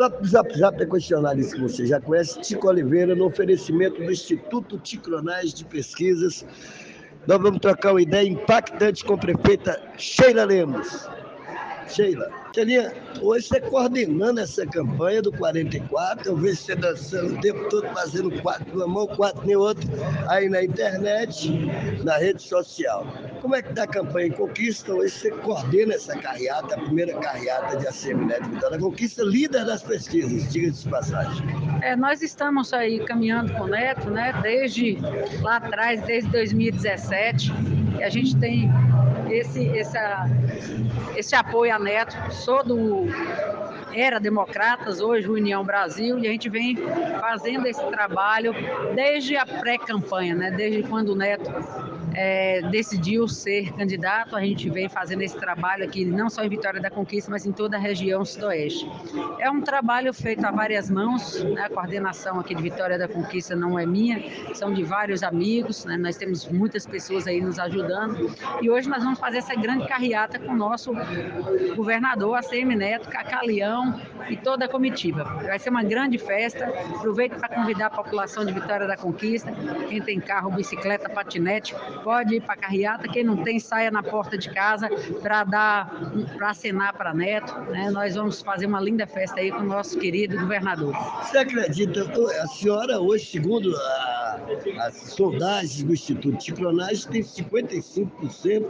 próprio Zap Zap é questionário que você já conhece, Tico Oliveira, no oferecimento do Instituto Ticronais de Pesquisas. Nós vamos trocar uma ideia impactante com a prefeita Sheila Lemos. Sheila, Sheila, hoje você coordenando essa campanha do 44, eu vejo você dançando o tempo todo, fazendo quatro numa mão, quatro em outra, aí na internet, na rede social. Como é que está a campanha em Conquista? Hoje você coordena essa carreata, a primeira carreata de ACM Neto Vitória Conquista, líder das pesquisas, diga-se de passagem. É, nós estamos aí caminhando com o Neto, né, desde lá atrás, desde 2017, e a gente tem esse, essa, esse apoio a Neto. Sou do era Democratas, hoje União Brasil, e a gente vem fazendo esse trabalho desde a pré-campanha, né? desde quando o Neto é, decidiu ser candidato, a gente vem fazendo esse trabalho aqui, não só em Vitória da Conquista, mas em toda a região sudoeste. É um trabalho feito a várias mãos, né? a coordenação aqui de Vitória da Conquista não é minha, são de vários amigos, né? nós temos muitas pessoas aí nos ajudando, e hoje nós vamos fazer essa grande carreata com o nosso governador, ACM Neto, Cacá E toda a comitiva. Vai ser uma grande festa, aproveito para convidar a população de Vitória da Conquista, quem tem carro, bicicleta, patinete, pode ir para a carreata, quem não tem, saia na porta de casa para dar, para acenar para Neto. Né? Nós vamos fazer uma linda festa aí com o nosso querido governador. Você acredita, a senhora hoje, segundo a, as sondagens do Instituto de Cronagem, tem 55%,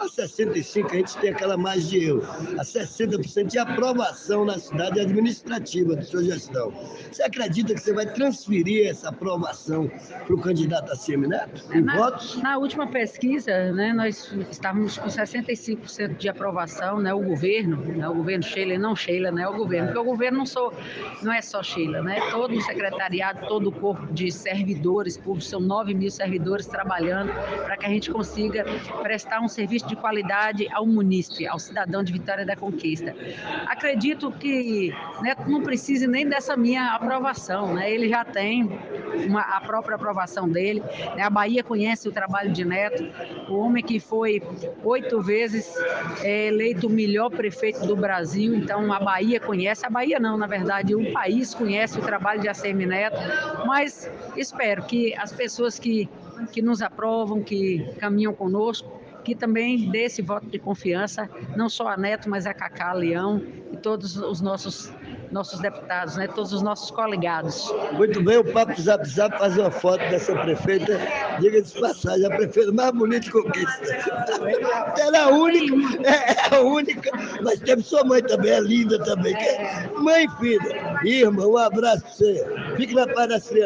a 65% a gente tem aquela mais de eu, a 60% de aprovação na cidade administrativa de sua gestão. Você acredita que você vai transferir essa aprovação para o candidato a CM Neto, em na, votos? Na última pesquisa, né, nós estávamos com 65% de aprovação, né, o governo, né, o governo Sheila, não Sheila, né, o governo, porque o governo não, sou, não é só Sheila, né, todo o secretariado, todo o corpo de servidores públicos, são 9 mil servidores trabalhando para que a gente consiga prestar um serviço de qualidade ao munícipe, ao cidadão de Vitória da Conquista. Acredito que Neto não precise nem dessa minha aprovação, né, ele já tem uma, a própria aprovação dele, né, a Bahia conhece o trabalho de Neto, o homem que foi oito vezes é, eleito o melhor prefeito do Brasil, então a Bahia conhece, a Bahia não, na verdade, o país conhece o trabalho de ACM Neto, mas espero que as pessoas que, que nos aprovam, que caminham conosco, que também dê esse voto de confiança, não só a Neto, mas a Cacá Leão e todos os nossos nossos deputados, né, todos os nossos coligados. Muito bem, o Papo Zap Zap fazer uma foto dessa prefeita, diga de passagem, a prefeita mais bonita de conquista. Ela é a única, é a única, mas temos sua mãe também, é linda também. É mãe e filha. Irmã, um abraço para você. Fique na paz das crianças.